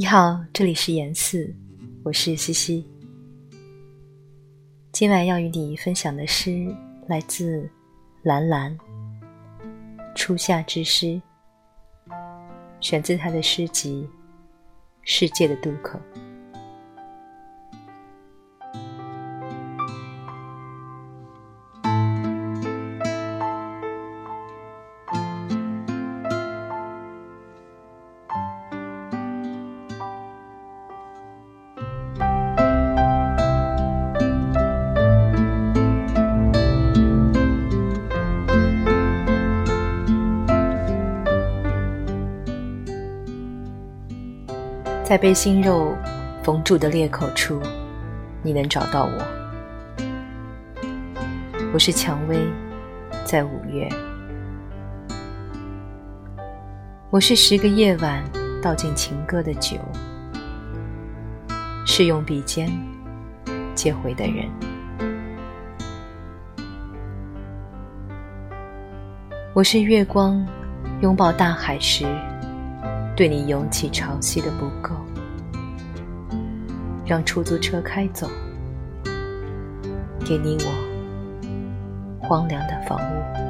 你好，这里是严四，我是西西。今晚要与你分享的诗来自兰兰，《初夏之诗》，选自他的诗集《世界的渡口》。在被心肉缝住的裂口处，你能找到我。我是蔷薇，在五月。我是十个夜晚倒进情歌的酒，是用笔尖接回的人。我是月光，拥抱大海时。对你涌起潮汐的不够，让出租车开走，给你我荒凉的房屋。